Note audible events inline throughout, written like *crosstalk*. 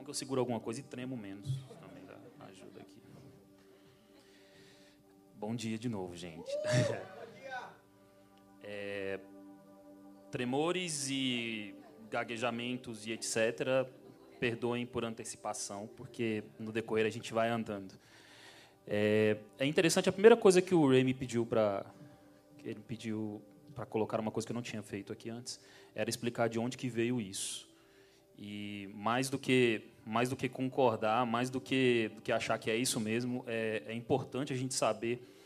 bom que eu seguro alguma coisa e tremo menos. Também dá ajuda aqui. Bom dia de novo, gente. *laughs* É, tremores e gaguejamentos e etc. Perdoem por antecipação, porque no decorrer a gente vai andando. É, é interessante, a primeira coisa que o Ray me pediu para ele pediu para colocar uma coisa que eu não tinha feito aqui antes, era explicar de onde que veio isso. E mais do que mais do que concordar, mais do que, do que achar que é isso mesmo, é, é importante a gente saber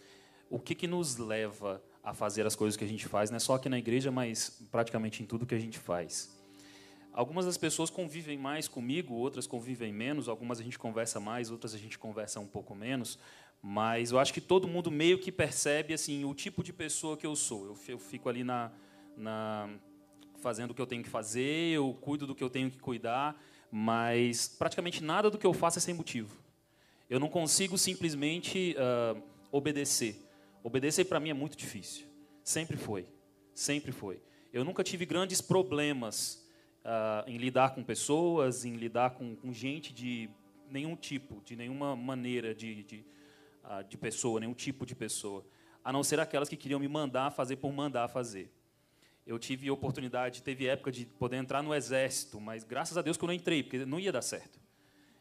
o que, que nos leva a fazer as coisas que a gente faz, não é só aqui na igreja, mas praticamente em tudo que a gente faz. Algumas das pessoas convivem mais comigo, outras convivem menos, algumas a gente conversa mais, outras a gente conversa um pouco menos, mas eu acho que todo mundo meio que percebe assim o tipo de pessoa que eu sou. Eu fico ali na, na fazendo o que eu tenho que fazer, eu cuido do que eu tenho que cuidar, mas praticamente nada do que eu faço é sem motivo. Eu não consigo simplesmente uh, obedecer. Obedecer para mim é muito difícil. Sempre foi, sempre foi. Eu nunca tive grandes problemas uh, em lidar com pessoas, em lidar com, com, gente de nenhum tipo, de nenhuma maneira de, de ah, de pessoa, nenhum tipo de pessoa, a não ser aquelas que queriam me mandar fazer por mandar fazer. Eu tive oportunidade, teve época de poder entrar no exército, mas graças a Deus que eu não entrei, porque não ia dar certo.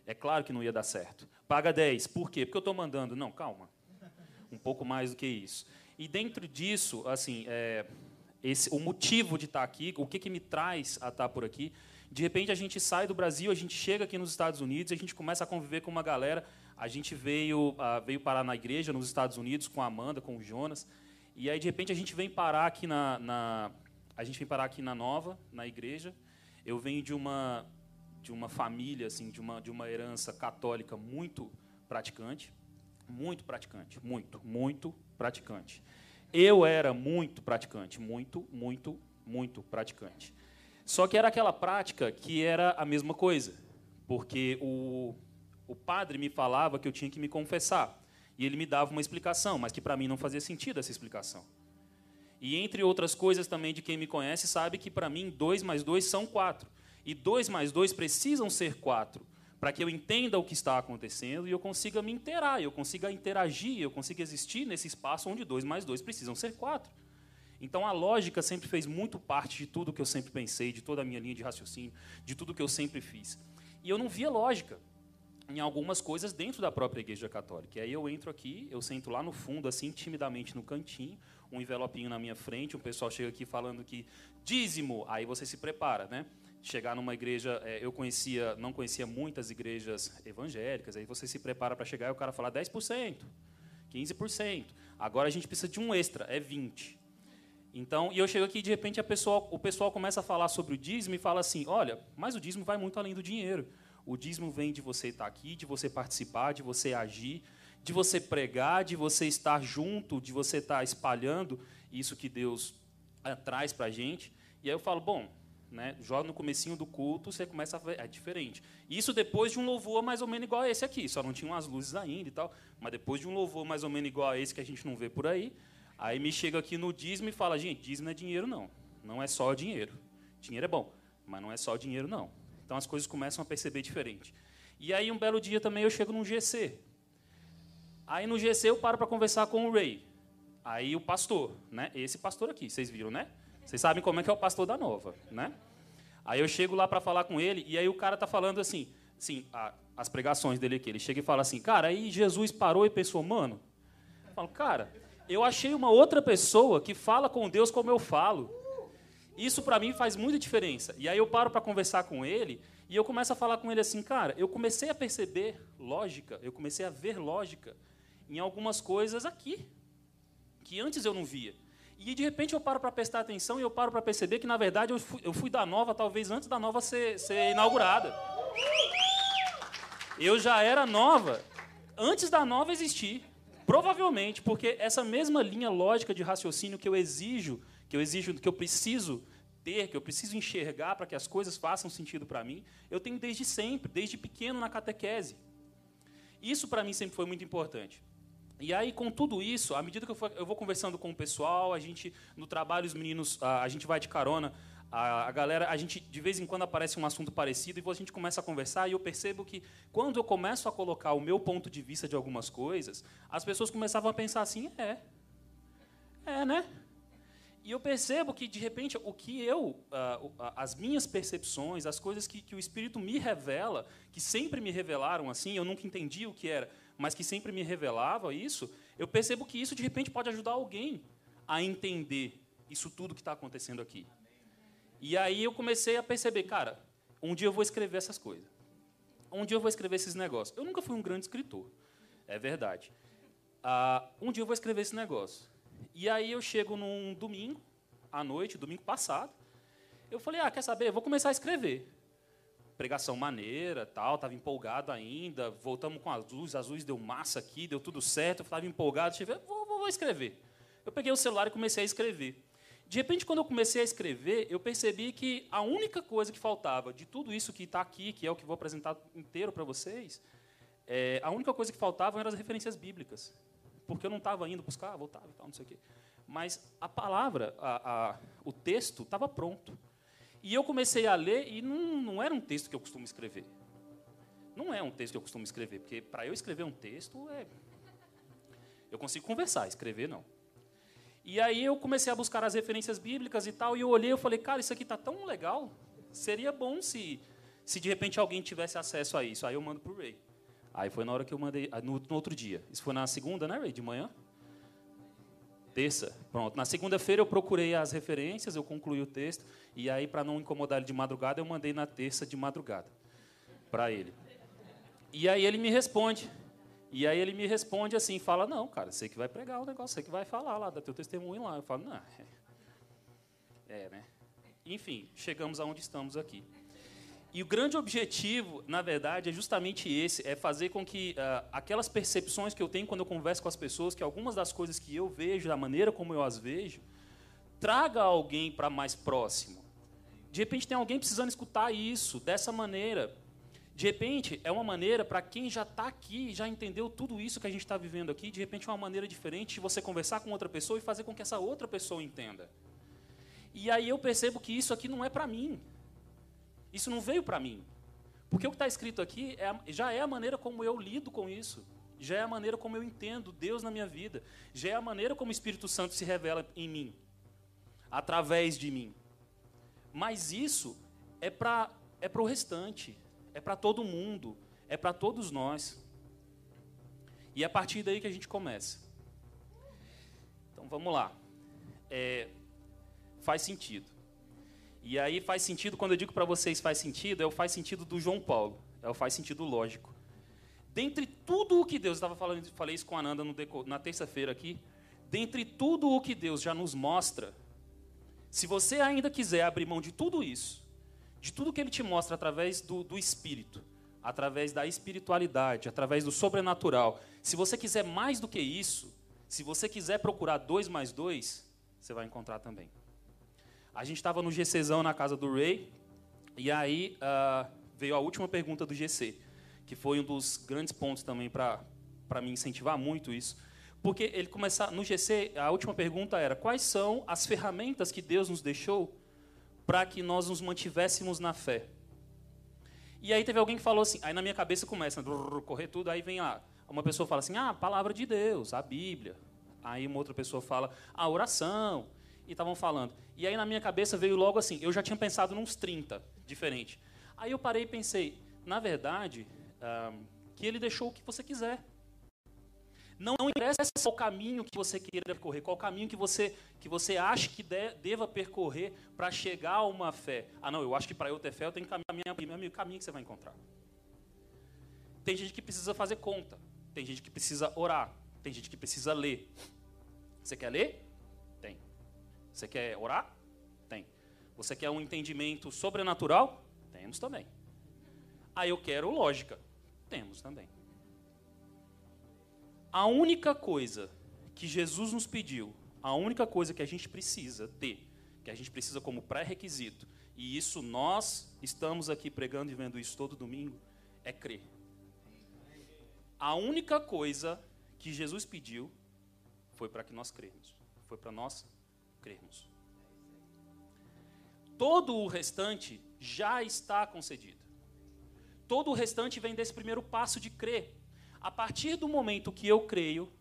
É claro que não ia dar certo. Paga 10. Por quê? Porque eu estou mandando. Não, calma. Um pouco mais do que isso. E dentro disso, assim, é, esse, o motivo de estar aqui, o que, que me traz a estar por aqui, de repente a gente sai do Brasil, a gente chega aqui nos Estados Unidos, a gente começa a conviver com uma galera a gente veio, veio parar na igreja nos Estados Unidos com a Amanda, com o Jonas. E aí, de repente, a gente vem parar aqui na, na a gente vem parar aqui na Nova, na igreja. Eu venho de uma de uma família assim, de uma de uma herança católica muito praticante, muito praticante, muito, muito praticante. Eu era muito praticante, muito, muito, muito praticante. Só que era aquela prática que era a mesma coisa, porque o o padre me falava que eu tinha que me confessar. E ele me dava uma explicação, mas que para mim não fazia sentido essa explicação. E entre outras coisas também de quem me conhece sabe que para mim dois mais dois são quatro. E dois mais dois precisam ser quatro para que eu entenda o que está acontecendo e eu consiga me interar, eu consiga interagir, eu consiga existir nesse espaço onde dois mais dois precisam ser quatro. Então a lógica sempre fez muito parte de tudo que eu sempre pensei, de toda a minha linha de raciocínio, de tudo que eu sempre fiz. E eu não via lógica em algumas coisas dentro da própria Igreja Católica. E aí eu entro aqui, eu sento lá no fundo, assim, timidamente no cantinho, um envelopinho na minha frente, o pessoal chega aqui falando que dízimo, aí você se prepara, né? Chegar numa igreja, é, eu conhecia, não conhecia muitas igrejas evangélicas, aí você se prepara para chegar e o cara fala 10%, 15%. Agora a gente precisa de um extra, é 20%. Então, e eu chego aqui e de repente a pessoa, o pessoal começa a falar sobre o dízimo e fala assim: olha, mas o dízimo vai muito além do dinheiro. O dízimo vem de você estar aqui, de você participar, de você agir, de você pregar, de você estar junto, de você estar espalhando isso que Deus é, traz para a gente. E aí eu falo, bom, né, joga no comecinho do culto, você começa a ver, é diferente. Isso depois de um louvor mais ou menos igual a esse aqui, só não tinha umas luzes ainda e tal, mas depois de um louvor mais ou menos igual a esse que a gente não vê por aí, aí me chega aqui no dízimo e fala, gente, dízimo não é dinheiro não, não é só dinheiro. Dinheiro é bom, mas não é só dinheiro não. Então as coisas começam a perceber diferente. E aí um belo dia também eu chego num GC. Aí no GC eu paro para conversar com o Ray. Aí o pastor, né? Esse pastor aqui, vocês viram, né? Vocês sabem como é que é o pastor da Nova, né? Aí eu chego lá para falar com ele e aí o cara tá falando assim, assim, as pregações dele aqui. Ele chega e fala assim, cara, aí Jesus parou e pensou, mano, eu falo, cara, eu achei uma outra pessoa que fala com Deus como eu falo. Isso para mim faz muita diferença. E aí eu paro para conversar com ele e eu começo a falar com ele assim, cara, eu comecei a perceber lógica, eu comecei a ver lógica em algumas coisas aqui que antes eu não via. E de repente eu paro para prestar atenção e eu paro para perceber que na verdade eu fui, eu fui da nova talvez antes da nova ser, ser inaugurada. Eu já era nova antes da nova existir. Provavelmente, porque essa mesma linha lógica de raciocínio que eu exijo que eu exijo, que eu preciso ter, que eu preciso enxergar para que as coisas façam sentido para mim, eu tenho desde sempre, desde pequeno na catequese. Isso para mim sempre foi muito importante. E aí, com tudo isso, à medida que eu, for, eu vou conversando com o pessoal, a gente, no trabalho, os meninos, a, a gente vai de carona A, a, galera, a gente de vez em quando aparece um assunto parecido e a gente começa a conversar e eu percebo que quando eu começo a colocar o meu ponto de vista de algumas coisas, as pessoas começavam a pensar assim, é, é, né? E eu percebo que de repente o que eu, as minhas percepções, as coisas que, que o Espírito me revela, que sempre me revelaram assim, eu nunca entendi o que era, mas que sempre me revelava isso, eu percebo que isso de repente pode ajudar alguém a entender isso tudo que está acontecendo aqui. E aí eu comecei a perceber, cara, um dia eu vou escrever essas coisas. Um dia eu vou escrever esses negócios. Eu nunca fui um grande escritor, é verdade. Uh, um dia eu vou escrever esse negócio. E aí eu chego num domingo, à noite, domingo passado, eu falei, ah, quer saber? Eu vou começar a escrever. Pregação maneira, tal, estava empolgado ainda, voltamos com as luzes, as luzes deu massa aqui, deu tudo certo, eu estava empolgado, tive, vou, vou, vou escrever. Eu peguei o celular e comecei a escrever. De repente, quando eu comecei a escrever, eu percebi que a única coisa que faltava de tudo isso que está aqui, que é o que vou apresentar inteiro para vocês, é, a única coisa que faltava eram as referências bíblicas. Porque eu não estava indo buscar, voltava e tal, não sei o quê. Mas a palavra, a, a, o texto, estava pronto. E eu comecei a ler, e não, não era um texto que eu costumo escrever. Não é um texto que eu costumo escrever, porque para eu escrever um texto, é... eu consigo conversar, escrever não. E aí eu comecei a buscar as referências bíblicas e tal, e eu olhei e falei, cara, isso aqui está tão legal, seria bom se, se de repente alguém tivesse acesso a isso. Aí eu mando para o Ray. Aí foi na hora que eu mandei, ah, no, no outro dia. Isso foi na segunda, né, Ray, de manhã? Terça. Pronto. Na segunda-feira eu procurei as referências, eu concluí o texto, e aí, para não incomodar ele de madrugada, eu mandei na terça de madrugada para ele. E aí ele me responde. E aí ele me responde assim, fala, não, cara, você que vai pregar o negócio, você que vai falar lá, dá teu testemunho lá. Eu falo, não, é, é né? Enfim, chegamos aonde estamos aqui. E o grande objetivo, na verdade, é justamente esse, é fazer com que uh, aquelas percepções que eu tenho quando eu converso com as pessoas, que algumas das coisas que eu vejo, da maneira como eu as vejo, traga alguém para mais próximo. De repente tem alguém precisando escutar isso dessa maneira. De repente, é uma maneira para quem já está aqui, já entendeu tudo isso que a gente está vivendo aqui, de repente é uma maneira diferente de você conversar com outra pessoa e fazer com que essa outra pessoa entenda. E aí eu percebo que isso aqui não é para mim. Isso não veio para mim. Porque o que está escrito aqui é, já é a maneira como eu lido com isso. Já é a maneira como eu entendo Deus na minha vida. Já é a maneira como o Espírito Santo se revela em mim. Através de mim. Mas isso é para é o restante é para todo mundo, é para todos nós. E é a partir daí que a gente começa. Então vamos lá. É, faz sentido. E aí faz sentido, quando eu digo para vocês faz sentido, é o faz sentido do João Paulo. É o faz sentido lógico. Dentre tudo o que Deus, estava falando, falei isso com a Ananda no, na terça-feira aqui, dentre tudo o que Deus já nos mostra, se você ainda quiser abrir mão de tudo isso de tudo que ele te mostra através do, do espírito, através da espiritualidade, através do sobrenatural. Se você quiser mais do que isso, se você quiser procurar dois mais dois, você vai encontrar também. A gente estava no GCzão na casa do Ray, e aí uh, veio a última pergunta do GC, que foi um dos grandes pontos também para me incentivar muito isso. Porque ele começar no GC, a última pergunta era: quais são as ferramentas que Deus nos deixou para que nós nos mantivéssemos na fé. E aí teve alguém que falou assim, aí na minha cabeça começa a correr tudo, aí vem lá, uma pessoa fala assim, ah, a palavra de Deus, a Bíblia. Aí uma outra pessoa fala, a oração. E estavam falando. E aí na minha cabeça veio logo assim, eu já tinha pensado nos 30 diferente. Aí eu parei e pensei, na verdade, ah, que ele deixou o que você quiser. Não, interessa qual caminho que você queira percorrer, qual caminho que você, que você acha que de, deva percorrer para chegar a uma fé. Ah, não, eu acho que para eu ter fé eu tenho que caminhar o caminho que você vai encontrar. Tem gente que precisa fazer conta, tem gente que precisa orar, tem gente que precisa ler. Você quer ler? Você quer orar? Tem. Você quer um entendimento sobrenatural? Temos também. Ah, eu quero lógica. Temos também. A única coisa que Jesus nos pediu, a única coisa que a gente precisa ter, que a gente precisa como pré-requisito, e isso nós estamos aqui pregando e vendo isso todo domingo, é crer. A única coisa que Jesus pediu foi para que nós cremos, foi para nós crermos. Todo o restante já está concedido. Todo o restante vem desse primeiro passo de crer. A partir do momento que eu creio,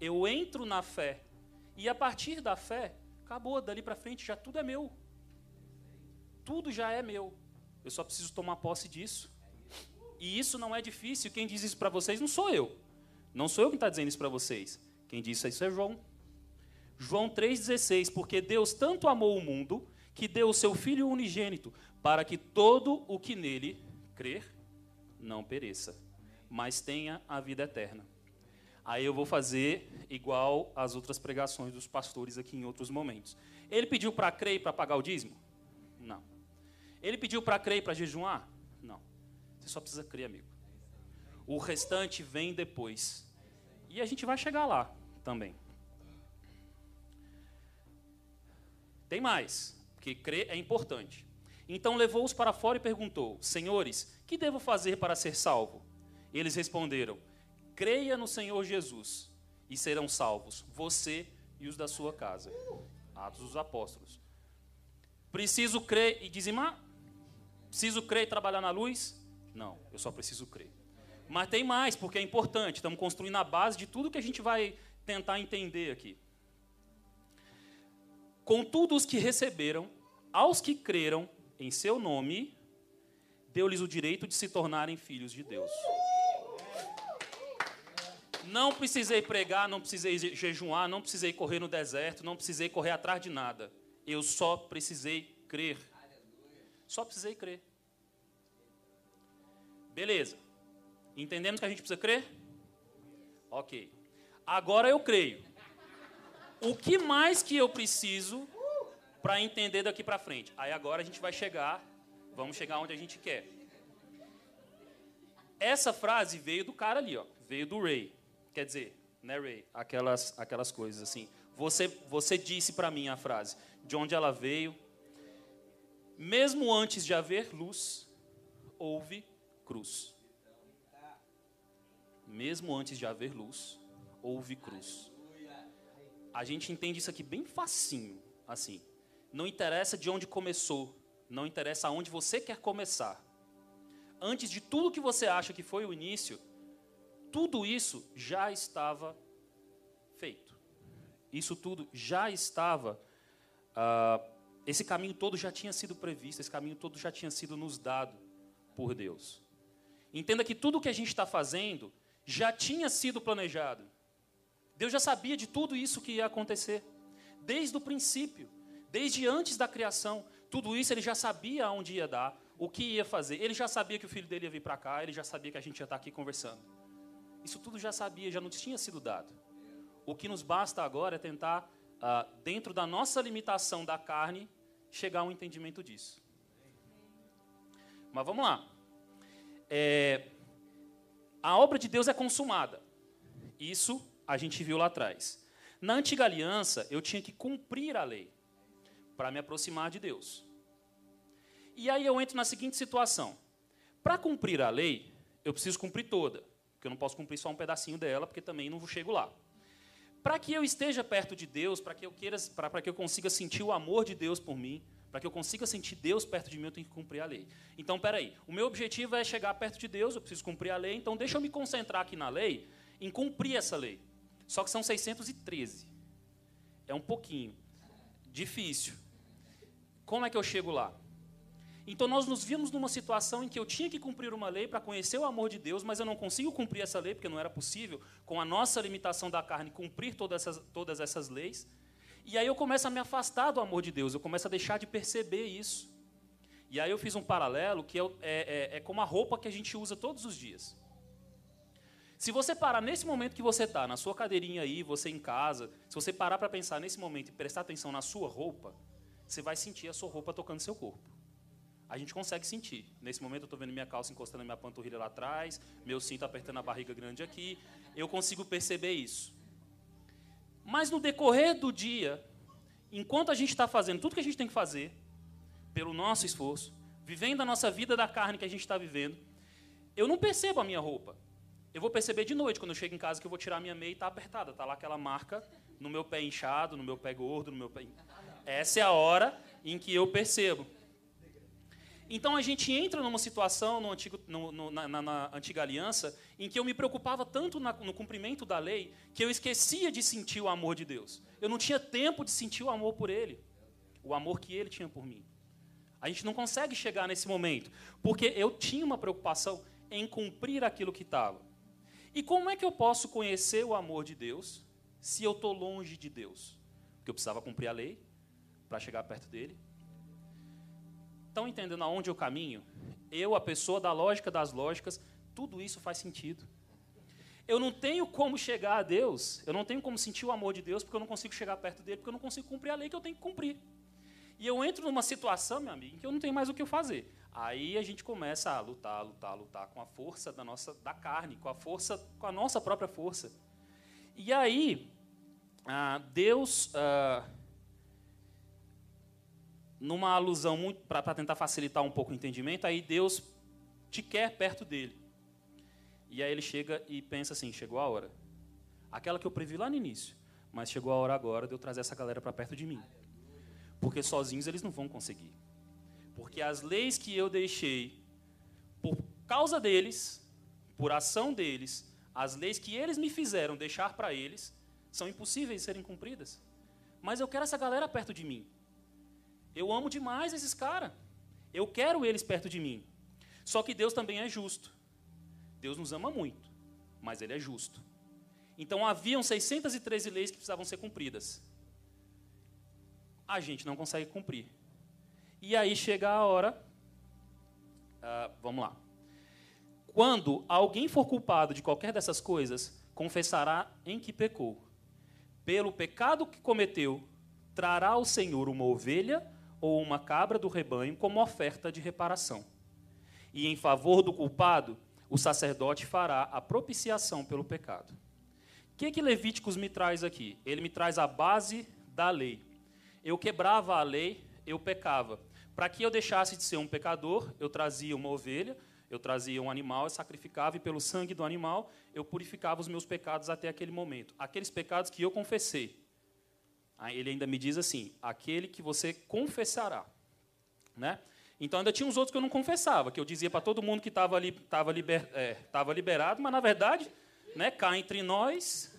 eu entro na fé. E a partir da fé, acabou, dali para frente já tudo é meu. Tudo já é meu. Eu só preciso tomar posse disso. E isso não é difícil. Quem diz isso para vocês não sou eu. Não sou eu quem está dizendo isso para vocês. Quem disse isso é João. João 3,16. Porque Deus tanto amou o mundo que deu o seu Filho unigênito, para que todo o que nele crer não pereça, mas tenha a vida eterna. Aí eu vou fazer igual as outras pregações dos pastores aqui em outros momentos. Ele pediu para crer e para pagar o dízimo? Não. Ele pediu para crer e para jejuar? Não. Você só precisa crer, amigo. O restante vem depois. E a gente vai chegar lá também. Tem mais porque crer é importante. Então levou-os para fora e perguntou: Senhores, que devo fazer para ser salvo? Eles responderam: Creia no Senhor Jesus e serão salvos, você e os da sua casa. Atos dos Apóstolos. Preciso crer e dizimar? Preciso crer e trabalhar na luz? Não, eu só preciso crer. Mas tem mais, porque é importante. Estamos construindo a base de tudo que a gente vai tentar entender aqui. Contudo, os que receberam, aos que creram em seu nome, deu-lhes o direito de se tornarem filhos de Deus. Não precisei pregar, não precisei jejuar, não precisei correr no deserto, não precisei correr atrás de nada. Eu só precisei crer. Só precisei crer. Beleza. Entendemos que a gente precisa crer? Ok. Agora eu creio o que mais que eu preciso para entender daqui para frente? Aí agora a gente vai chegar, vamos chegar onde a gente quer. Essa frase veio do cara ali, ó, veio do Ray. Quer dizer, né, Ray? Aquelas, aquelas coisas assim. Você, você disse para mim a frase, de onde ela veio. Mesmo antes de haver luz, houve cruz. Mesmo antes de haver luz, houve cruz a gente entende isso aqui bem facinho, assim. Não interessa de onde começou, não interessa aonde você quer começar. Antes de tudo que você acha que foi o início, tudo isso já estava feito. Isso tudo já estava. Uh, esse caminho todo já tinha sido previsto, esse caminho todo já tinha sido nos dado por Deus. Entenda que tudo o que a gente está fazendo já tinha sido planejado. Deus já sabia de tudo isso que ia acontecer, desde o princípio, desde antes da criação. Tudo isso ele já sabia aonde ia dar, o que ia fazer. Ele já sabia que o filho dele ia vir para cá, ele já sabia que a gente ia estar aqui conversando. Isso tudo já sabia, já não tinha sido dado. O que nos basta agora é tentar, ah, dentro da nossa limitação da carne, chegar a um entendimento disso. Mas vamos lá. É, a obra de Deus é consumada. Isso a gente viu lá atrás. Na antiga aliança, eu tinha que cumprir a lei para me aproximar de Deus. E aí eu entro na seguinte situação: para cumprir a lei, eu preciso cumprir toda, porque eu não posso cumprir só um pedacinho dela, porque também não chego lá. Para que eu esteja perto de Deus, para que eu queira, para que eu consiga sentir o amor de Deus por mim, para que eu consiga sentir Deus perto de mim, eu tenho que cumprir a lei. Então, peraí, o meu objetivo é chegar perto de Deus, eu preciso cumprir a lei, então deixa eu me concentrar aqui na lei, em cumprir essa lei. Só que são 613. É um pouquinho. Difícil. Como é que eu chego lá? Então nós nos vimos numa situação em que eu tinha que cumprir uma lei para conhecer o amor de Deus, mas eu não consigo cumprir essa lei porque não era possível, com a nossa limitação da carne, cumprir todas essas, todas essas leis. E aí eu começo a me afastar do amor de Deus, eu começo a deixar de perceber isso. E aí eu fiz um paralelo que é, é, é, como a roupa que a gente usa todos os dias. Se você parar nesse momento que você está, na sua cadeirinha aí, você em casa, se você parar para pensar nesse momento e prestar atenção na sua roupa, você vai sentir a sua roupa tocando seu corpo. A gente consegue sentir. Nesse momento eu estou vendo minha calça encostando na minha panturrilha lá atrás, meu cinto apertando a barriga grande aqui. Eu consigo perceber isso. Mas no decorrer do dia, enquanto a gente está fazendo tudo que a gente tem que fazer, pelo nosso esforço, vivendo a nossa vida da carne que a gente está vivendo, eu não percebo a minha roupa. Eu vou perceber de noite, quando eu chego em casa, que eu vou tirar minha meia e está apertada. Está lá aquela marca no meu pé inchado, no meu pé gordo, no meu pé. Essa é a hora em que eu percebo. Então a gente entra numa situação no antigo, no, no, na, na, antiga aliança em que eu me preocupava tanto na, no cumprimento da lei que eu esquecia de sentir o amor de Deus. Eu não tinha tempo de sentir o amor por Ele, o amor que Ele tinha por mim. A gente não consegue chegar nesse momento porque eu tinha uma preocupação em cumprir aquilo que estava. E como é que eu posso conhecer o amor de Deus se eu estou longe de Deus? Porque eu precisava cumprir a lei para chegar perto dele Estão entendendo aonde eu caminho? Eu, a pessoa da lógica das lógicas, tudo isso faz sentido. Eu não tenho como chegar a Deus, eu não tenho como sentir o amor de Deus, porque eu não consigo chegar perto dele, porque eu não consigo cumprir a lei que eu tenho que cumprir. E eu entro numa situação, meu amigo, em que eu não tenho mais o que fazer. Aí a gente começa a lutar, lutar, lutar com a força da nossa da carne, com a força, com a nossa própria força. E aí, ah, Deus ah, numa alusão muito para tentar facilitar um pouco o entendimento, aí Deus te quer perto dele. E aí ele chega e pensa assim: chegou a hora. Aquela que eu previ lá no início, mas chegou a hora agora de eu trazer essa galera para perto de mim. Porque sozinhos eles não vão conseguir. Porque as leis que eu deixei, por causa deles, por ação deles, as leis que eles me fizeram deixar para eles, são impossíveis de serem cumpridas. Mas eu quero essa galera perto de mim. Eu amo demais esses caras. Eu quero eles perto de mim. Só que Deus também é justo. Deus nos ama muito, mas Ele é justo. Então haviam 613 leis que precisavam ser cumpridas. A gente não consegue cumprir. E aí chega a hora. Uh, vamos lá. Quando alguém for culpado de qualquer dessas coisas, confessará em que pecou. Pelo pecado que cometeu, trará ao Senhor uma ovelha ou uma cabra do rebanho como oferta de reparação. E em favor do culpado, o sacerdote fará a propiciação pelo pecado. O que, que Levíticos me traz aqui? Ele me traz a base da lei. Eu quebrava a lei, eu pecava. Para que eu deixasse de ser um pecador, eu trazia uma ovelha, eu trazia um animal, eu sacrificava, e pelo sangue do animal, eu purificava os meus pecados até aquele momento. Aqueles pecados que eu confessei. Ele ainda me diz assim: aquele que você confessará. Né? Então ainda tinha uns outros que eu não confessava, que eu dizia para todo mundo que estava ali, tava liber, é, liberado, mas na verdade, né, cá entre nós,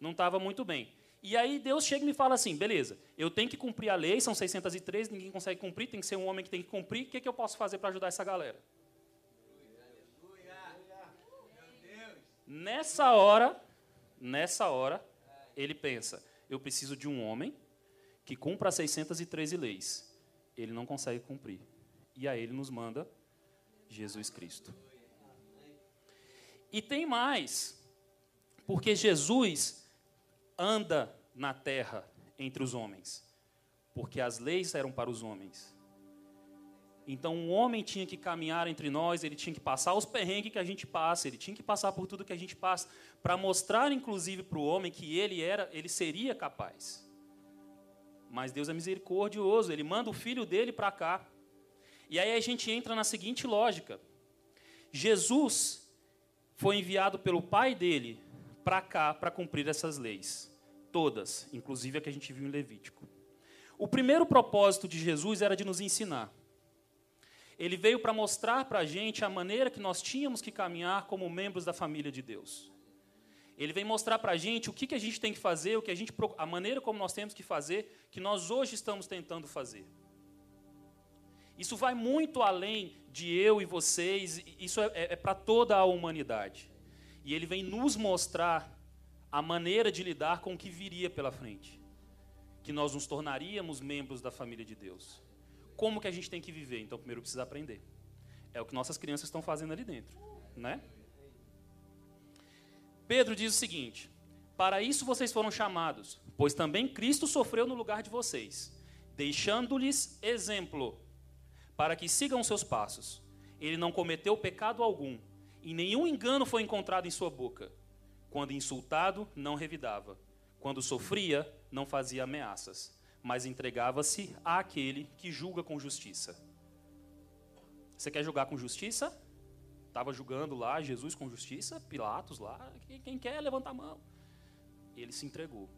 não estava muito bem. E aí Deus chega e me fala assim: beleza, eu tenho que cumprir a lei, são 603, ninguém consegue cumprir, tem que ser um homem que tem que cumprir. O que, é que eu posso fazer para ajudar essa galera? Nessa hora, nessa hora, ele pensa: eu preciso de um homem que cumpra as 613 leis. Ele não consegue cumprir. E aí ele nos manda Jesus Cristo. E tem mais, porque Jesus anda na terra entre os homens, porque as leis eram para os homens. Então, um homem tinha que caminhar entre nós, ele tinha que passar os perrengues que a gente passa, ele tinha que passar por tudo que a gente passa, para mostrar, inclusive, para o homem que ele era, ele seria capaz. Mas Deus é misericordioso, ele manda o filho dele para cá. E aí a gente entra na seguinte lógica: Jesus foi enviado pelo pai dele para cá para cumprir essas leis, todas, inclusive a que a gente viu em Levítico. O primeiro propósito de Jesus era de nos ensinar. Ele veio para mostrar para a gente a maneira que nós tínhamos que caminhar como membros da família de Deus. Ele vem mostrar para a gente o que, que a gente tem que fazer, o que a, gente, a maneira como nós temos que fazer, que nós hoje estamos tentando fazer. Isso vai muito além de eu e vocês, isso é, é, é para toda a humanidade. E ele vem nos mostrar a maneira de lidar com o que viria pela frente. Que nós nos tornaríamos membros da família de Deus como que a gente tem que viver. Então, primeiro precisa aprender. É o que nossas crianças estão fazendo ali dentro, né? Pedro diz o seguinte: Para isso vocês foram chamados, pois também Cristo sofreu no lugar de vocês, deixando-lhes exemplo, para que sigam seus passos. Ele não cometeu pecado algum, e nenhum engano foi encontrado em sua boca. Quando insultado, não revidava. Quando sofria, não fazia ameaças mas entregava-se àquele que julga com justiça. Você quer julgar com justiça? Estava julgando lá Jesus com justiça, Pilatos lá, quem quer levanta a mão. Ele se entregou.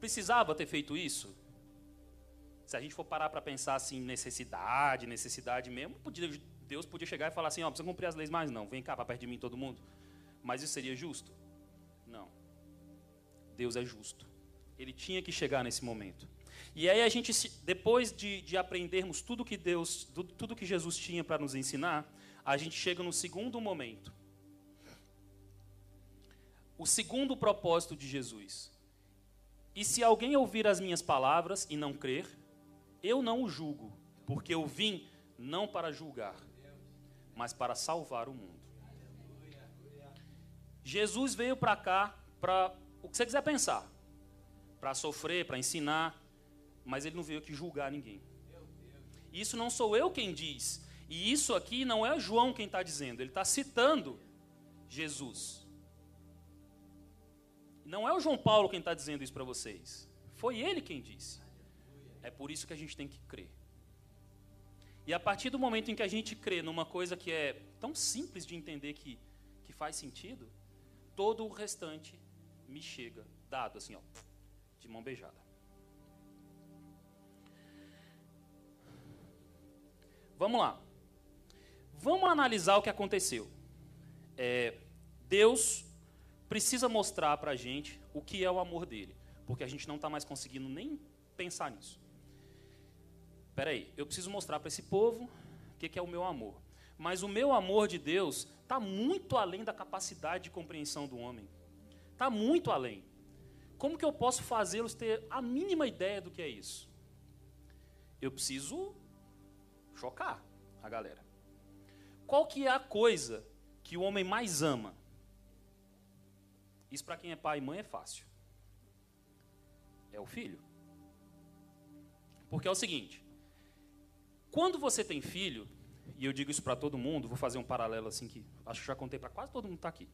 Precisava ter feito isso? Se a gente for parar para pensar assim, necessidade, necessidade mesmo, podia, Deus podia chegar e falar assim: ó, oh, precisa cumprir as leis mais, não. Vem cá para perto de mim todo mundo. Mas isso seria justo? Não. Deus é justo. Ele tinha que chegar nesse momento. E aí a gente, depois de, de aprendermos tudo que Deus, tudo que Jesus tinha para nos ensinar, a gente chega no segundo momento. O segundo propósito de Jesus. E se alguém ouvir as minhas palavras e não crer, eu não o julgo, porque eu vim não para julgar, mas para salvar o mundo. Jesus veio para cá para o que você quiser pensar, para sofrer, para ensinar, mas ele não veio aqui julgar ninguém. Isso não sou eu quem diz, e isso aqui não é João quem está dizendo, ele está citando Jesus. Não é o João Paulo quem está dizendo isso para vocês, foi ele quem disse. É por isso que a gente tem que crer. E a partir do momento em que a gente crê numa coisa que é tão simples de entender que, que faz sentido, todo o restante me chega, dado assim, ó, de mão beijada. Vamos lá. Vamos analisar o que aconteceu. É, Deus precisa mostrar para a gente o que é o amor dele, porque a gente não está mais conseguindo nem pensar nisso. Espera aí, eu preciso mostrar para esse povo o que, que é o meu amor. Mas o meu amor de Deus está muito além da capacidade de compreensão do homem. Está muito além. Como que eu posso fazê-los ter a mínima ideia do que é isso? Eu preciso chocar a galera. Qual que é a coisa que o homem mais ama? Isso para quem é pai e mãe é fácil. É o filho. Porque é o seguinte: quando você tem filho, e eu digo isso para todo mundo, vou fazer um paralelo assim que acho que já contei para quase todo mundo que está aqui.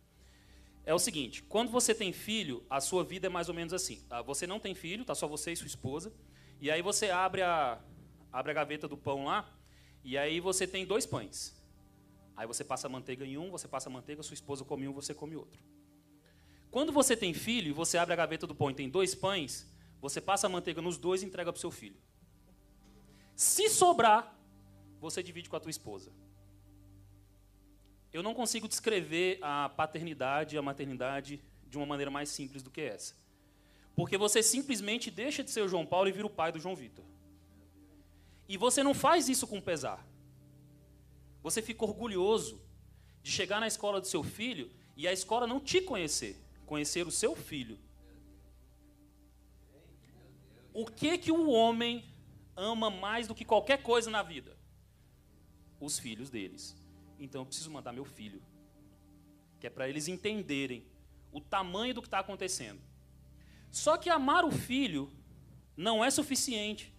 É o seguinte: quando você tem filho, a sua vida é mais ou menos assim. Ah, você não tem filho, tá só você e sua esposa, e aí você abre a abre a gaveta do pão lá, e aí você tem dois pães. Aí você passa manteiga em um, você passa manteiga, sua esposa come um, você come outro. Quando você tem filho e você abre a gaveta do pão e tem dois pães, você passa a manteiga nos dois e entrega para o seu filho. Se sobrar, você divide com a tua esposa. Eu não consigo descrever a paternidade e a maternidade de uma maneira mais simples do que essa. Porque você simplesmente deixa de ser o João Paulo e vira o pai do João Vitor. E você não faz isso com pesar. Você fica orgulhoso de chegar na escola do seu filho e a escola não te conhecer, conhecer o seu filho. O que que o homem ama mais do que qualquer coisa na vida? Os filhos deles. Então eu preciso mandar meu filho. Que é para eles entenderem o tamanho do que está acontecendo. Só que amar o filho não é suficiente.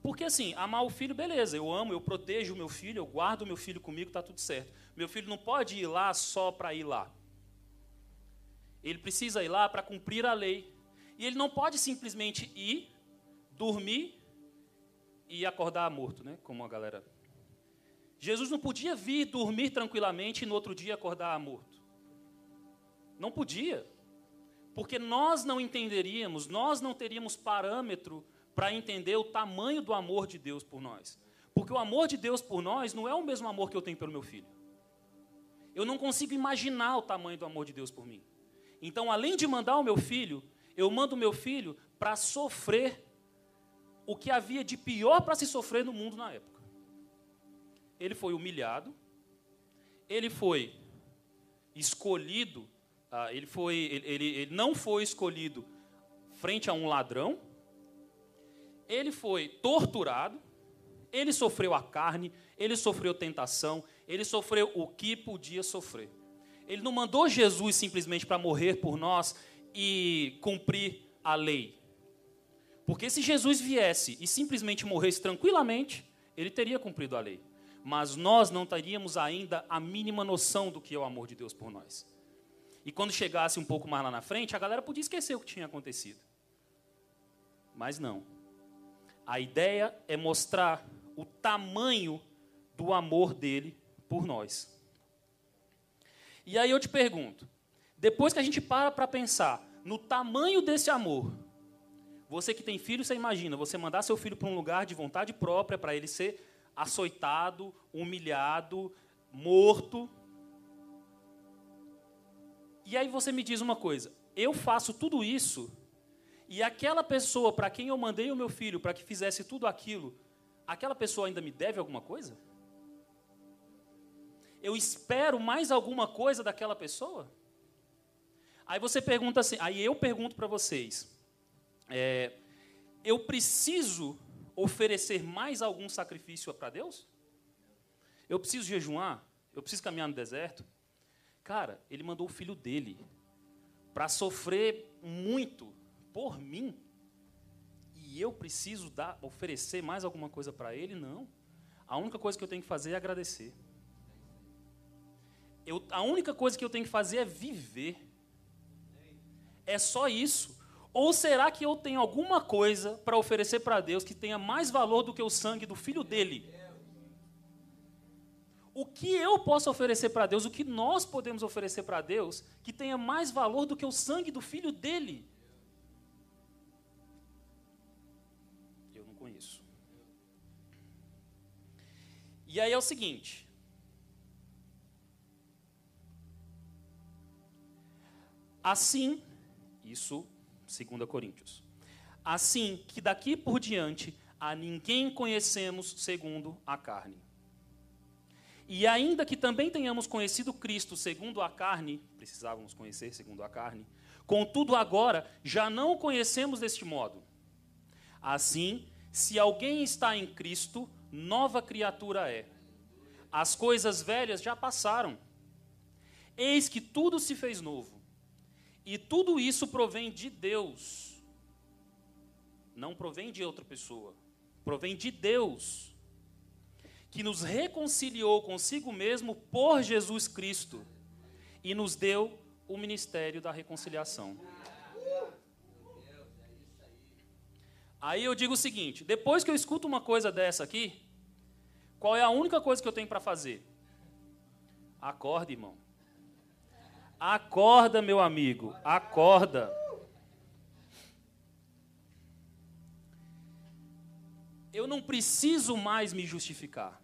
Porque assim, amar o filho, beleza, eu amo, eu protejo o meu filho, eu guardo o meu filho comigo, está tudo certo. Meu filho não pode ir lá só para ir lá. Ele precisa ir lá para cumprir a lei. E ele não pode simplesmente ir, dormir e acordar morto, né? Como a galera. Jesus não podia vir dormir tranquilamente e no outro dia acordar morto. Não podia. Porque nós não entenderíamos, nós não teríamos parâmetro para entender o tamanho do amor de Deus por nós. Porque o amor de Deus por nós não é o mesmo amor que eu tenho pelo meu filho. Eu não consigo imaginar o tamanho do amor de Deus por mim. Então, além de mandar o meu filho, eu mando o meu filho para sofrer o que havia de pior para se sofrer no mundo na época. Ele foi humilhado, ele foi escolhido, ah, ele, foi, ele, ele, ele não foi escolhido frente a um ladrão, ele foi torturado, ele sofreu a carne, ele sofreu tentação, ele sofreu o que podia sofrer. Ele não mandou Jesus simplesmente para morrer por nós e cumprir a lei. Porque se Jesus viesse e simplesmente morresse tranquilamente, ele teria cumprido a lei. Mas nós não teríamos ainda a mínima noção do que é o amor de Deus por nós. E quando chegasse um pouco mais lá na frente, a galera podia esquecer o que tinha acontecido. Mas não. A ideia é mostrar o tamanho do amor dele por nós. E aí eu te pergunto, depois que a gente para para pensar no tamanho desse amor, Você que tem filho, você imagina, você mandar seu filho para um lugar de vontade própria, para ele ser açoitado, humilhado, morto. E aí você me diz uma coisa: eu faço tudo isso, e aquela pessoa para quem eu mandei o meu filho para que fizesse tudo aquilo, aquela pessoa ainda me deve alguma coisa? Eu espero mais alguma coisa daquela pessoa? Aí você pergunta assim, aí eu pergunto para vocês, é, eu preciso oferecer mais algum sacrifício para Deus? Eu preciso jejuar? Eu preciso caminhar no deserto? Cara, ele mandou o filho dele para sofrer muito por mim. E eu preciso dar, oferecer mais alguma coisa para ele? Não. A única coisa que eu tenho que fazer é agradecer. Eu, a única coisa que eu tenho que fazer é viver. É só isso. Ou será que eu tenho alguma coisa para oferecer para Deus que tenha mais valor do que o sangue do filho dele? O que eu posso oferecer para Deus, o que nós podemos oferecer para Deus, que tenha mais valor do que o sangue do filho dele? Eu não conheço. E aí é o seguinte. Assim, isso 2 Coríntios. Assim que daqui por diante a ninguém conhecemos segundo a carne. E ainda que também tenhamos conhecido Cristo segundo a carne, precisávamos conhecer segundo a carne, contudo agora já não o conhecemos deste modo. Assim, se alguém está em Cristo, nova criatura é. As coisas velhas já passaram. Eis que tudo se fez novo. E tudo isso provém de Deus. Não provém de outra pessoa. Provém de Deus. Que nos reconciliou consigo mesmo por Jesus Cristo. E nos deu o ministério da reconciliação. Aí eu digo o seguinte: depois que eu escuto uma coisa dessa aqui, qual é a única coisa que eu tenho para fazer? Acorde, irmão. Acorda, meu amigo, acorda. Eu não preciso mais me justificar.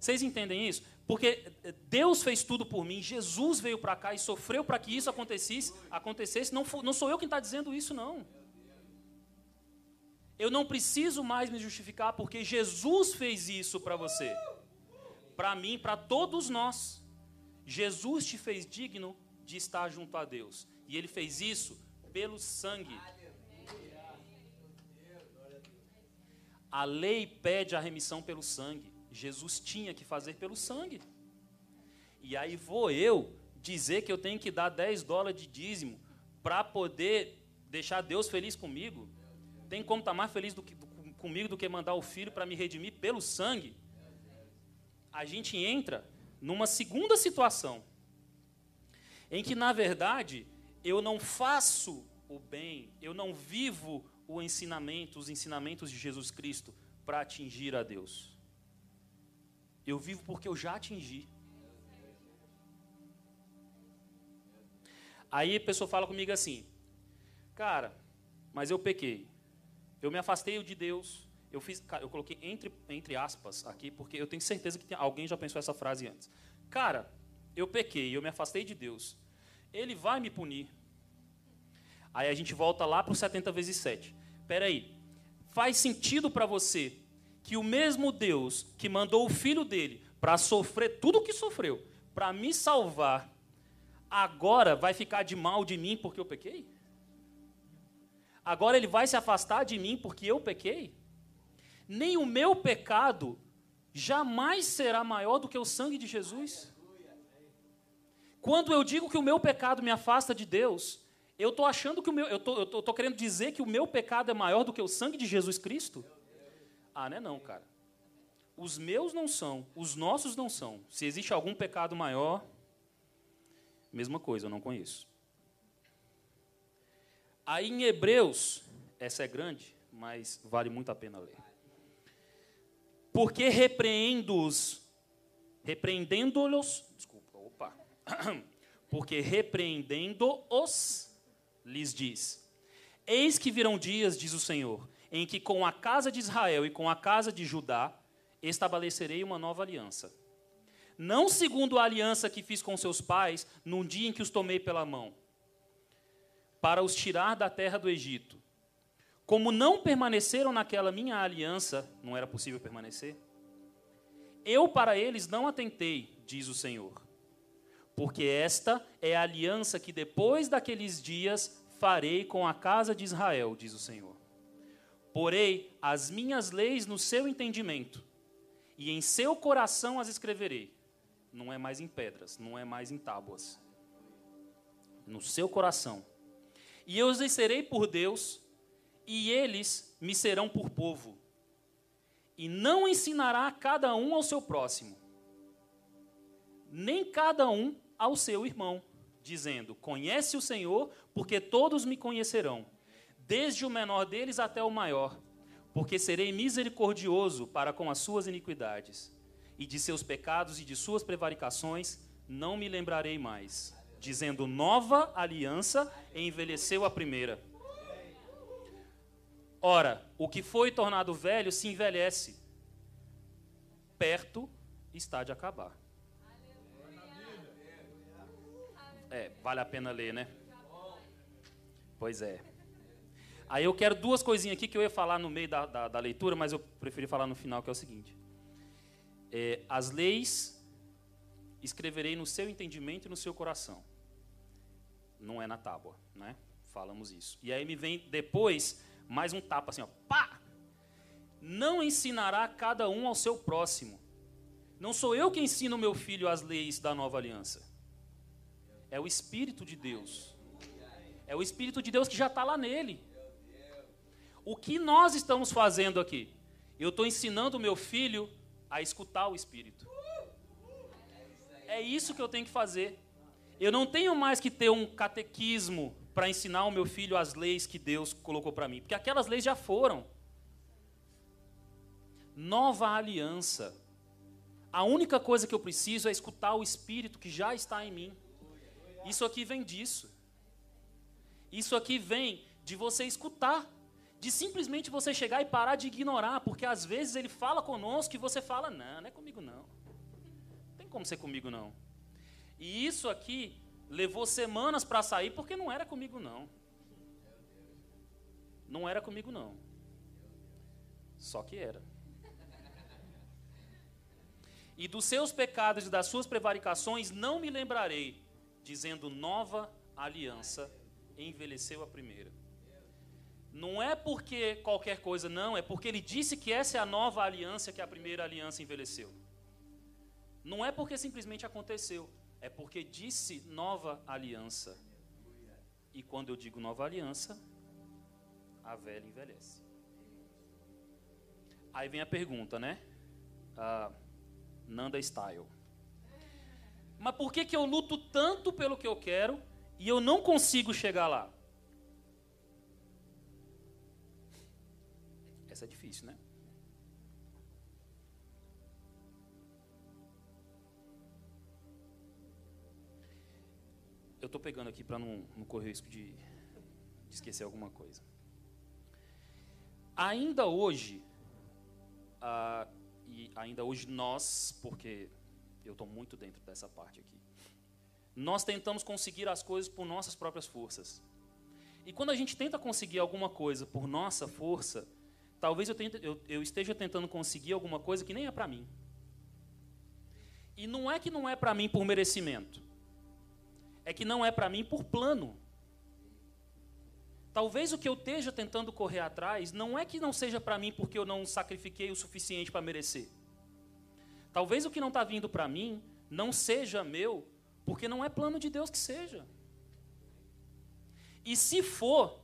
Vocês entendem isso? Porque Deus fez tudo por mim, Jesus veio para cá e sofreu para que isso acontecesse. acontecesse. Não, não sou eu quem está dizendo isso, não. Eu não preciso mais me justificar porque Jesus fez isso para você, para mim, para todos nós. Jesus te fez digno de estar junto a Deus. E ele fez isso pelo sangue. A lei pede a remissão pelo sangue. Jesus tinha que fazer pelo sangue. E aí vou eu dizer que eu tenho que dar 10 dólares de dízimo para poder deixar Deus feliz comigo? Tem como estar tá mais feliz do que, do, comigo do que mandar o filho para me redimir pelo sangue? A gente entra numa segunda situação, em que, na verdade, eu não faço o bem, eu não vivo o ensinamento, os ensinamentos de Jesus Cristo para atingir a Deus. Eu vivo porque eu já atingi. Aí a pessoa fala comigo assim, cara, mas eu pequei. Eu me afastei de Deus, eu fiz, eu coloquei entre, entre aspas aqui, porque eu tenho certeza que tem, alguém já pensou essa frase antes. Cara, eu pequei, eu me afastei de Deus. Ele vai me punir. Aí a gente volta lá para o 70 vezes 7. Espera aí. Faz sentido para você que o mesmo Deus que mandou o filho dele para sofrer tudo o que sofreu, para me salvar, agora vai ficar de mal de mim porque eu pequei? Agora ele vai se afastar de mim porque eu pequei? Nem o meu pecado jamais será maior do que o sangue de Jesus. Quando eu digo que o meu pecado me afasta de Deus, eu estou achando que o meu, eu estou querendo dizer que o meu pecado é maior do que o sangue de Jesus Cristo? Ah, não é não, cara. Os meus não são, os nossos não são. Se existe algum pecado maior, mesma coisa, eu não conheço. Aí em Hebreus, essa é grande, mas vale muito a pena ler. Porque repreendo-os, repreendendo-os, desculpa, opa, *clears throat* porque repreendendo-os, lhes diz: Eis que virão dias, diz o Senhor, em que com a casa de Israel e com a casa de Judá estabelecerei uma nova aliança. Não segundo a aliança que fiz com seus pais num dia em que os tomei pela mão, para os tirar da terra do Egito. Como não permaneceram naquela minha aliança, não era possível permanecer, eu para eles não atentei, diz o Senhor. Porque esta é a aliança que depois daqueles dias farei com a casa de Israel, diz o Senhor. Porei as minhas leis no seu entendimento, e em seu coração as escreverei. Não é mais em pedras, não é mais em tábuas. No seu coração. E eu os serei por Deus, e eles me serão por povo e não ensinará cada um ao seu próximo, nem cada um ao seu irmão, dizendo: Conhece o Senhor, porque todos me conhecerão, desde o menor deles até o maior, porque serei misericordioso para com as suas iniquidades, e de seus pecados e de suas prevaricações não me lembrarei mais. Dizendo: Nova aliança envelheceu a primeira Ora, o que foi tornado velho se envelhece. Perto está de acabar. É, vale a pena ler, né? Pois é. Aí eu quero duas coisinhas aqui que eu ia falar no meio da, da, da leitura, mas eu preferi falar no final, que é o seguinte. É, as leis escreverei no seu entendimento e no seu coração. Não é na tábua, né? Falamos isso. E aí me vem depois mais um tapa assim, ó, pá! Não ensinará cada um ao seu próximo. Não sou eu que ensino meu filho as leis da nova aliança. É o Espírito de Deus. É o Espírito de Deus que já está lá nele. O que nós estamos fazendo aqui? Eu estou ensinando o meu filho a escutar o Espírito. É isso que eu tenho que fazer. Eu não tenho mais que ter um catequismo para ensinar o meu filho as leis que Deus colocou para mim, porque aquelas leis já foram. Nova aliança. A única coisa que eu preciso é escutar o Espírito que já está em mim. Isso aqui vem disso. Isso aqui vem de você escutar, de simplesmente você chegar e parar de ignorar, porque às vezes ele fala conosco e você fala: não, não é comigo não. Não tem como ser comigo não. E isso aqui levou semanas para sair porque não era comigo não. Não era comigo não. Só que era. E dos seus pecados e das suas prevaricações não me lembrarei, dizendo nova aliança envelheceu a primeira. Não é porque qualquer coisa, não, é porque ele disse que essa é a nova aliança que a primeira aliança envelheceu. Não é porque simplesmente aconteceu. É porque disse nova aliança. E quando eu digo nova aliança, a velha envelhece. Aí vem a pergunta, né? Uh, Nanda Style. Mas por que, que eu luto tanto pelo que eu quero e eu não consigo chegar lá? Essa é difícil, né? Eu estou pegando aqui para não, não, correr o risco de, de esquecer alguma coisa. Ainda hoje, e ainda hoje nós, porque eu estou muito dentro dessa parte aqui, nós tentamos conseguir as coisas por nossas próprias forças. E quando a gente tenta conseguir alguma coisa por nossa força, talvez eu, tente, eu, eu esteja tentando conseguir alguma coisa que nem é para mim. E não é que não é para mim por merecimento é que não é para mim por plano. Talvez o que eu esteja tentando correr atrás não é que não seja para mim porque eu não sacrifiquei o suficiente para merecer. Talvez o que não está vindo para mim não seja meu porque não é plano de Deus que seja. E se for,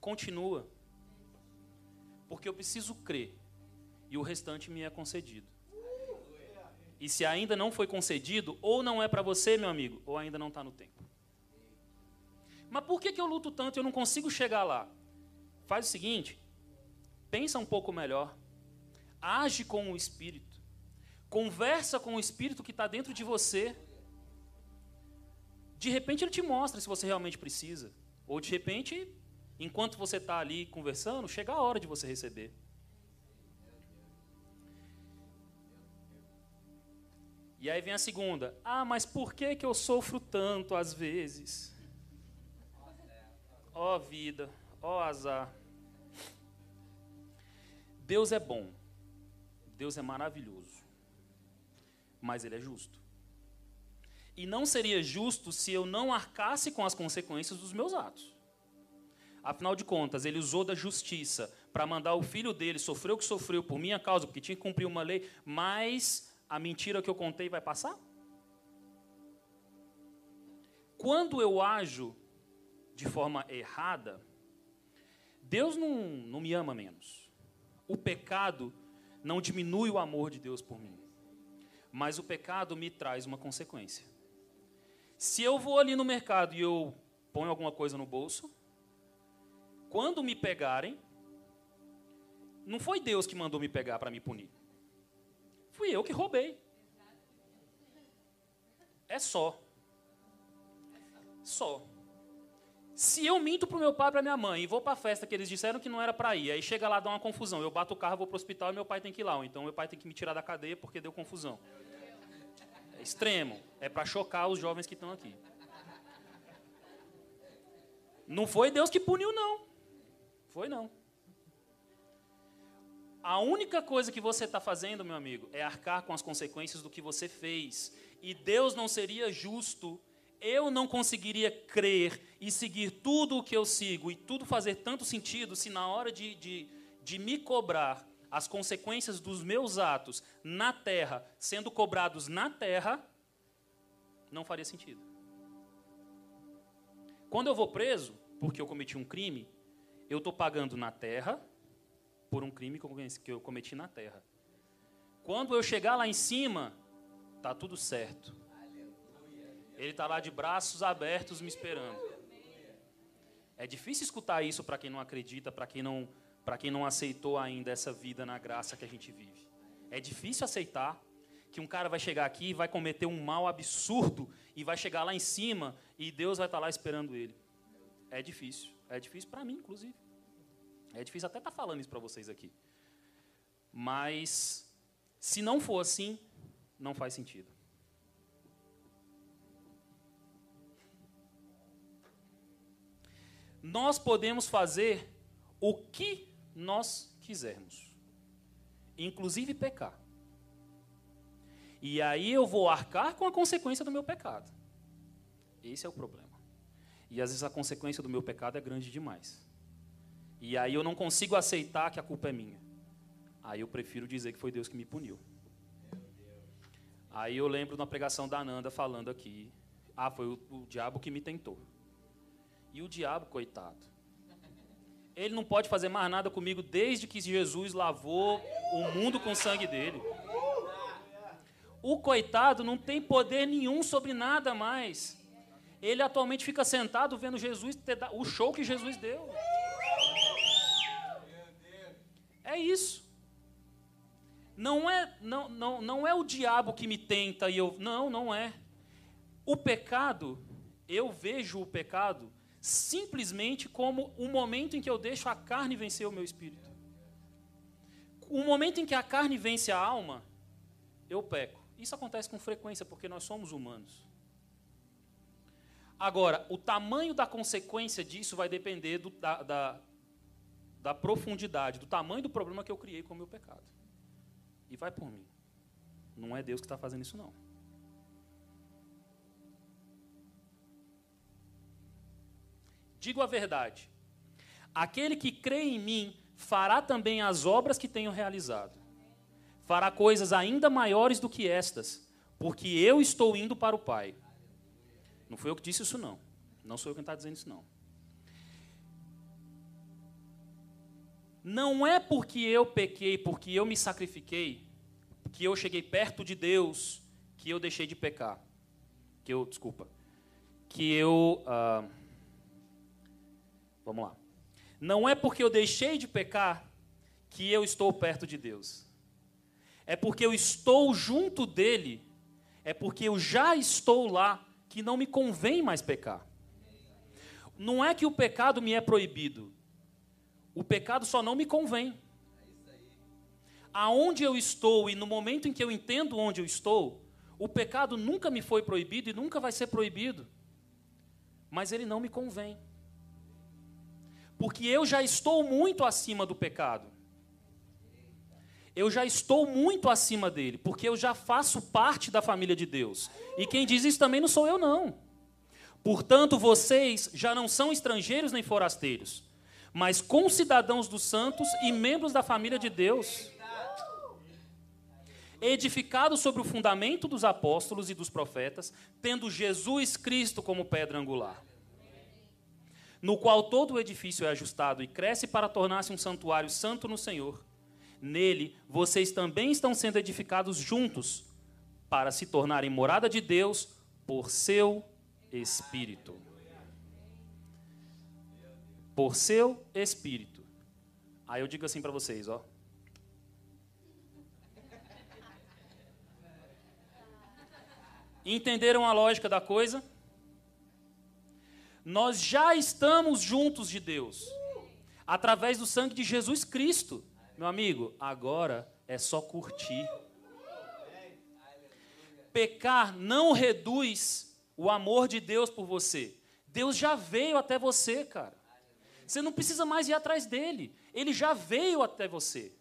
continua. Porque eu preciso crer e o restante me é concedido. E se ainda não foi concedido, ou não é para você, meu amigo, ou ainda não está no tempo. Mas por que, que eu luto tanto e eu não consigo chegar lá? Faz o seguinte: pensa um pouco melhor, age com o Espírito, conversa com o Espírito que está dentro de você. De repente ele te mostra se você realmente precisa, ou de repente enquanto você está ali conversando, chega a hora de você receber. E aí vem a segunda. Ah, mas por que, que eu sofro tanto às vezes? Ó oh, vida, ó oh, azar. Deus é bom. Deus é maravilhoso. Mas Ele é justo. E não seria justo se eu não arcasse com as consequências dos meus atos. Afinal de contas, ele usou da justiça para mandar o filho dele sofrer o que sofreu por minha causa, porque tinha que cumprir uma lei, mas a mentira que eu contei vai passar? Quando eu ajo de forma errada, Deus não, não me ama menos. O pecado não diminui o amor de Deus por mim. Mas o pecado me traz uma consequência. Se eu vou ali no mercado e eu ponho alguma coisa no bolso, quando me pegarem, não foi Deus que mandou me pegar para me punir. Fui eu que roubei. É só. Só. Se eu minto pro meu pai e pra minha mãe e vou para a festa que eles disseram que não era para ir, aí chega lá dá uma confusão, eu bato o carro, vou pro hospital e meu pai tem que ir lá, ou então meu pai tem que me tirar da cadeia porque deu confusão. É extremo, é para chocar os jovens que estão aqui. Não foi Deus que puniu não. Foi não. A única coisa que você está fazendo, meu amigo, é arcar com as consequências do que você fez. E Deus não seria justo, eu não conseguiria crer e seguir tudo o que eu sigo e tudo fazer tanto sentido se na hora de, de, de me cobrar as consequências dos meus atos na terra, sendo cobrados na terra, não faria sentido. Quando eu vou preso, porque eu cometi um crime, eu estou pagando na terra por um crime que eu cometi na terra. Quando eu chegar lá em cima, tá tudo certo. Ele está lá de braços abertos me esperando. É difícil escutar isso para quem não acredita, para quem não, para quem não aceitou ainda essa vida na graça que a gente vive. É difícil aceitar que um cara vai chegar aqui e vai cometer um mal absurdo e vai chegar lá em cima e Deus vai estar tá lá esperando ele. É difícil. É difícil para mim, inclusive. É difícil até estar tá falando isso para vocês aqui. Mas, se não for assim, não faz sentido. Nós podemos fazer o que nós quisermos, inclusive pecar. E aí eu vou arcar com a consequência do meu pecado. Esse é o problema. E às vezes a consequência do meu pecado é grande demais. E aí eu não consigo aceitar que a culpa é minha. Aí eu prefiro dizer que foi Deus que me puniu. Aí eu lembro na pregação da Ananda falando aqui: ah, foi o, o diabo que me tentou. E o diabo, coitado, ele não pode fazer mais nada comigo desde que Jesus lavou o mundo com o sangue dele. O coitado não tem poder nenhum sobre nada mais. Ele atualmente fica sentado vendo Jesus o show que Jesus deu. É isso. Não é, não, não, não é o diabo que me tenta e eu. Não, não é. O pecado, eu vejo o pecado simplesmente como o momento em que eu deixo a carne vencer o meu espírito. O momento em que a carne vence a alma, eu peco. Isso acontece com frequência porque nós somos humanos. Agora, o tamanho da consequência disso vai depender do, da, da, da profundidade, do tamanho do problema que eu criei com o meu pecado. E vai por mim. Não é Deus que está fazendo isso, não. Digo a verdade. Aquele que crê em mim fará também as obras que tenho realizado. Fará coisas ainda maiores do que estas, porque eu estou indo para o Pai. Não foi eu que disse isso, não. Não sou eu quem está dizendo isso, não. Não é porque eu pequei, porque eu me sacrifiquei, que eu cheguei perto de Deus, que eu deixei de pecar. Que eu, desculpa. Que eu. Uh, vamos lá. Não é porque eu deixei de pecar que eu estou perto de Deus. É porque eu estou junto dele. É porque eu já estou lá que não me convém mais pecar. não é que o pecado me é proibido. O pecado só não me convém. Aonde eu estou e no momento em que eu entendo onde eu estou, o pecado nunca me foi proibido e nunca vai ser proibido. Mas ele não me convém. Porque eu já estou muito acima do pecado. Eu já estou muito acima dele, porque eu já faço parte da família de Deus. E quem diz isso também não sou eu, não. Portanto, vocês já não são estrangeiros nem forasteiros, mas concidadãos dos santos e membros da família de Deus. Edificados sobre o fundamento dos apóstolos e dos profetas, tendo Jesus Cristo como pedra angular, no qual todo o edifício é ajustado e cresce para tornar-se um santuário santo no Senhor. Nele, vocês também estão sendo edificados juntos, para se tornarem morada de Deus por seu Espírito. Por seu Espírito. Aí eu digo assim para vocês, ó. Entenderam a lógica da coisa? Nós já estamos juntos de Deus, através do sangue de Jesus Cristo. Meu amigo, agora é só curtir. Pecar não reduz o amor de Deus por você. Deus já veio até você, cara. Você não precisa mais ir atrás dele. Ele já veio até você.